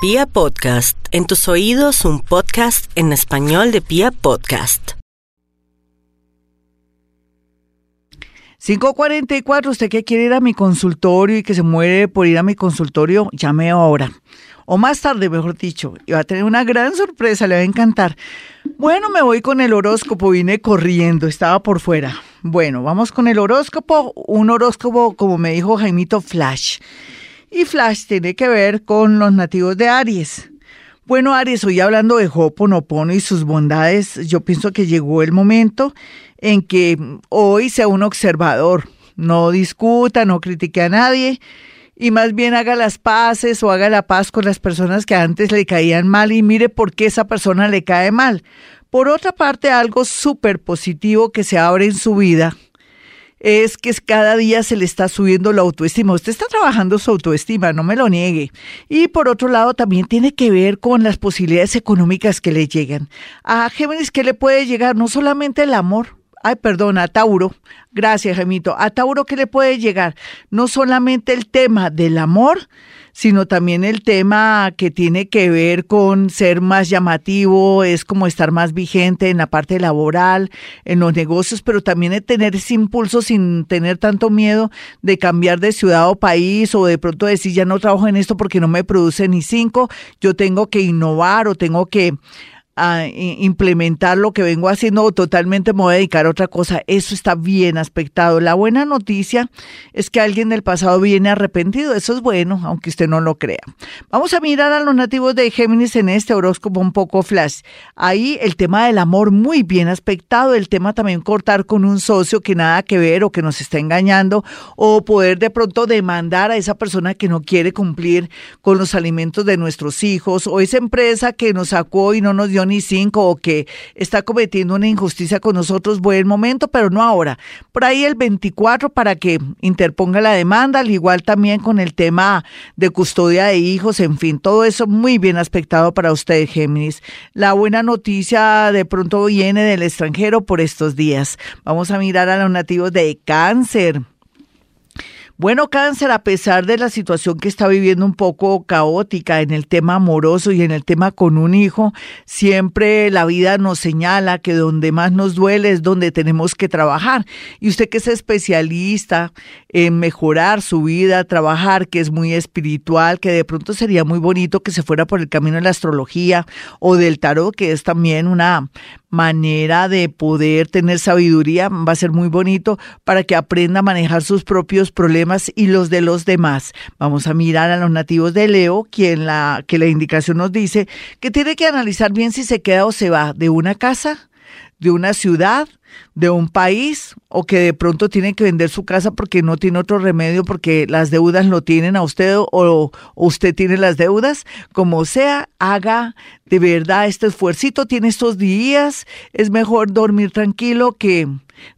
Pia Podcast, en tus oídos un podcast en español de Pia Podcast. 544, usted que quiere ir a mi consultorio y que se muere por ir a mi consultorio, llame ahora. O más tarde, mejor dicho. Y va a tener una gran sorpresa, le va a encantar. Bueno, me voy con el horóscopo, vine corriendo, estaba por fuera. Bueno, vamos con el horóscopo, un horóscopo como me dijo Jaimito Flash. Y Flash tiene que ver con los nativos de Aries. Bueno, Aries, hoy hablando de Hoponopono y sus bondades, yo pienso que llegó el momento en que hoy sea un observador. No discuta, no critique a nadie y más bien haga las paces o haga la paz con las personas que antes le caían mal y mire por qué esa persona le cae mal. Por otra parte, algo súper positivo que se abre en su vida es que cada día se le está subiendo la autoestima. Usted está trabajando su autoestima, no me lo niegue. Y por otro lado, también tiene que ver con las posibilidades económicas que le llegan. A Géminis, ¿qué le puede llegar? No solamente el amor, ay, perdón, a Tauro, gracias, Gemito, a Tauro ¿qué le puede llegar no solamente el tema del amor, sino también el tema que tiene que ver con ser más llamativo, es como estar más vigente en la parte laboral, en los negocios, pero también tener ese impulso sin tener tanto miedo de cambiar de ciudad o país o de pronto decir ya no trabajo en esto porque no me produce ni cinco, yo tengo que innovar o tengo que a implementar lo que vengo haciendo o totalmente me voy a dedicar a otra cosa. Eso está bien aspectado. La buena noticia es que alguien del pasado viene arrepentido. Eso es bueno, aunque usted no lo crea. Vamos a mirar a los nativos de Géminis en este horóscopo un poco flash. Ahí el tema del amor muy bien aspectado. El tema también cortar con un socio que nada que ver o que nos está engañando o poder de pronto demandar a esa persona que no quiere cumplir con los alimentos de nuestros hijos o esa empresa que nos sacó y no nos dio cinco o que está cometiendo una injusticia con nosotros, buen momento, pero no ahora. Por ahí el 24 para que interponga la demanda, al igual también con el tema de custodia de hijos, en fin, todo eso muy bien aspectado para usted, Géminis. La buena noticia de pronto viene del extranjero por estos días. Vamos a mirar a los nativos de cáncer. Bueno, cáncer, a pesar de la situación que está viviendo un poco caótica en el tema amoroso y en el tema con un hijo, siempre la vida nos señala que donde más nos duele es donde tenemos que trabajar. Y usted que es especialista en mejorar su vida, trabajar, que es muy espiritual, que de pronto sería muy bonito que se fuera por el camino de la astrología o del tarot, que es también una manera de poder tener sabiduría, va a ser muy bonito para que aprenda a manejar sus propios problemas y los de los demás. Vamos a mirar a los nativos de Leo, quien la que la indicación nos dice que tiene que analizar bien si se queda o se va de una casa, de una ciudad, de un país o que de pronto tiene que vender su casa porque no tiene otro remedio porque las deudas lo tienen a usted o, usted tiene las deudas, como sea, haga de verdad este esfuercito, tiene estos días, es mejor dormir tranquilo que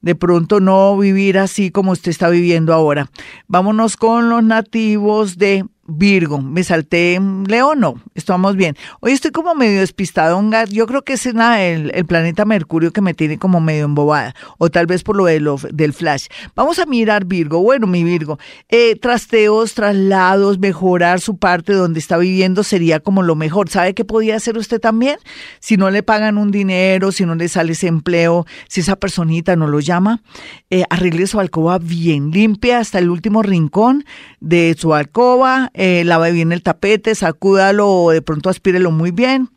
de pronto no vivir así como usted está viviendo ahora. Vámonos con los nativos de Virgo, me salté Leo, no, estamos bien. Hoy estoy como medio despistado, yo creo que es el, el, planeta Mercurio que me tiene como medio embobada, o tal vez por lo del flash. Vamos a mirar Virgo, bueno, mi Virgo, eh, trasteos, traslados, mejorar su parte donde está viviendo sería como lo mejor. ¿Sabe qué podía hacer usted también? Si no le pagan un dinero, si no le sale ese empleo, si esa personita no lo llama, eh, arregle su alcoba bien limpia hasta el último rincón de su alcoba eh, lave bien el tapete, sacúdalo o de pronto aspírelo muy bien.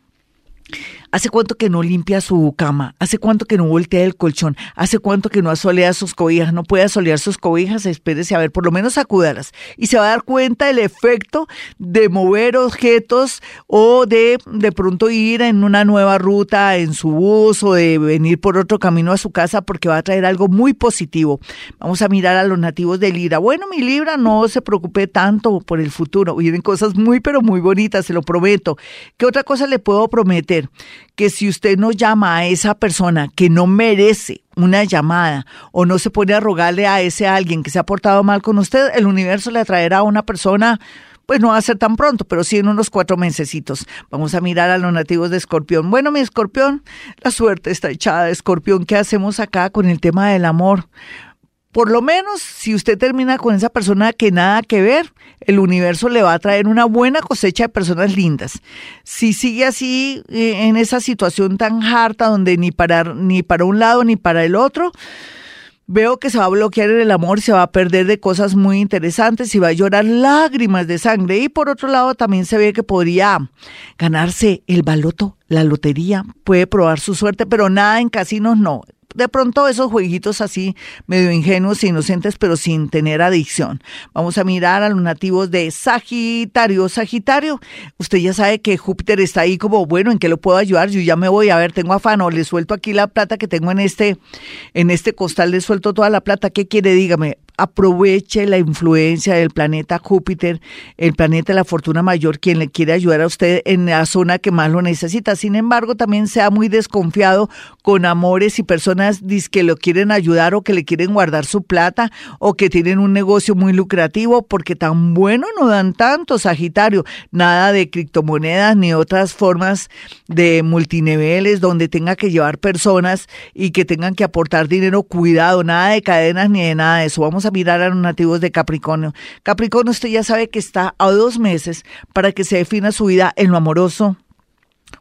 ¿Hace cuánto que no limpia su cama? ¿Hace cuánto que no voltea el colchón? ¿Hace cuánto que no asolea sus cobijas? No puede asolear sus cobijas, espérese a ver, por lo menos sacúdalas. Y se va a dar cuenta del efecto de mover objetos o de de pronto ir en una nueva ruta en su bus o de venir por otro camino a su casa porque va a traer algo muy positivo. Vamos a mirar a los nativos de Libra. Bueno, mi Libra, no se preocupe tanto por el futuro. Vienen cosas muy, pero muy bonitas, se lo prometo. ¿Qué otra cosa le puedo prometer? Que si usted no llama a esa persona que no merece una llamada o no se pone a rogarle a ese alguien que se ha portado mal con usted, el universo le atraerá a una persona pues no va a ser tan pronto, pero sí en unos cuatro mesecitos. Vamos a mirar a los nativos de Escorpión. Bueno, mi Escorpión, la suerte está echada. Escorpión, ¿qué hacemos acá con el tema del amor? Por lo menos si usted termina con esa persona que nada que ver, el universo le va a traer una buena cosecha de personas lindas. Si sigue así eh, en esa situación tan harta donde ni para, ni para un lado ni para el otro, Veo que se va a bloquear en el amor, se va a perder de cosas muy interesantes y va a llorar lágrimas de sangre. Y por otro lado, también se ve que podría ganarse el baloto, la lotería, puede probar su suerte, pero nada en casinos no de pronto esos jueguitos así medio ingenuos e inocentes, pero sin tener adicción. Vamos a mirar a los nativos de Sagitario. Sagitario, usted ya sabe que Júpiter está ahí como, bueno, ¿en qué lo puedo ayudar? Yo ya me voy a ver, tengo afán o le suelto aquí la plata que tengo en este, en este costal, le suelto toda la plata. ¿Qué quiere? Dígame, aproveche la influencia del planeta Júpiter, el planeta de la fortuna mayor, quien le quiere ayudar a usted en la zona que más lo necesita. Sin embargo, también sea muy desconfiado con amores y personas que lo quieren ayudar o que le quieren guardar su plata o que tienen un negocio muy lucrativo, porque tan bueno no dan tanto, Sagitario. Nada de criptomonedas ni otras formas de multiniveles donde tenga que llevar personas y que tengan que aportar dinero. Cuidado, nada de cadenas ni de nada de eso. Vamos a mirar a los nativos de Capricornio. Capricornio, usted ya sabe que está a dos meses para que se defina su vida en lo amoroso,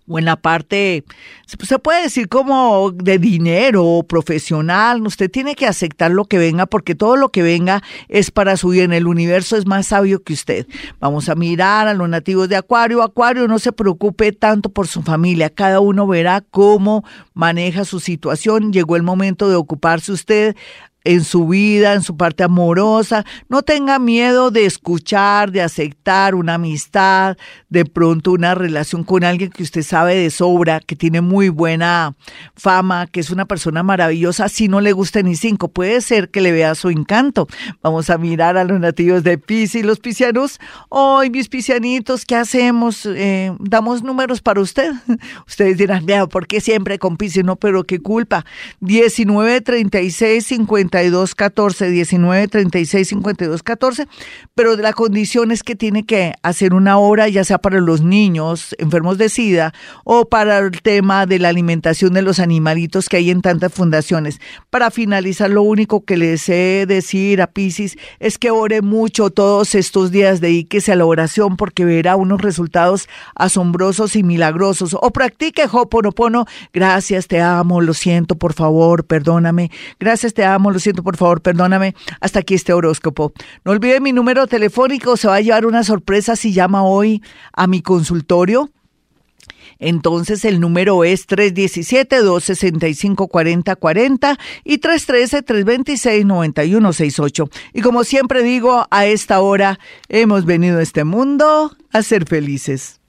o en la parte, se puede decir como de dinero profesional, usted tiene que aceptar lo que venga porque todo lo que venga es para su bien, el universo es más sabio que usted. Vamos a mirar a los nativos de Acuario, Acuario no se preocupe tanto por su familia, cada uno verá cómo maneja su situación, llegó el momento de ocuparse usted, en su vida, en su parte amorosa. No tenga miedo de escuchar, de aceptar una amistad, de pronto una relación con alguien que usted sabe de sobra, que tiene muy buena fama, que es una persona maravillosa, si no le gusta ni cinco, puede ser que le vea su encanto. Vamos a mirar a los nativos de Pisces, los piscianos. Hoy, mis piscianitos, ¿qué hacemos? Eh, ¿Damos números para usted? Ustedes dirán, vea, ¿por qué siempre con Pisces? No, pero qué culpa. 19, 36, 50 52 14, 19 36 52 14, pero la condición es que tiene que hacer una hora, ya sea para los niños enfermos de SIDA o para el tema de la alimentación de los animalitos que hay en tantas fundaciones. Para finalizar, lo único que les he decir a Piscis es que ore mucho todos estos días, dedíquese a la oración porque verá unos resultados asombrosos y milagrosos. O practique Hoponopono, gracias, te amo, lo siento, por favor, perdóname, gracias, te amo, lo siento, por favor, perdóname. Hasta aquí este horóscopo. No olvide mi número telefónico, se va a llevar una sorpresa si llama hoy a mi consultorio. Entonces el número es 317-265-4040 y 313-326-9168. Y como siempre digo, a esta hora hemos venido a este mundo a ser felices.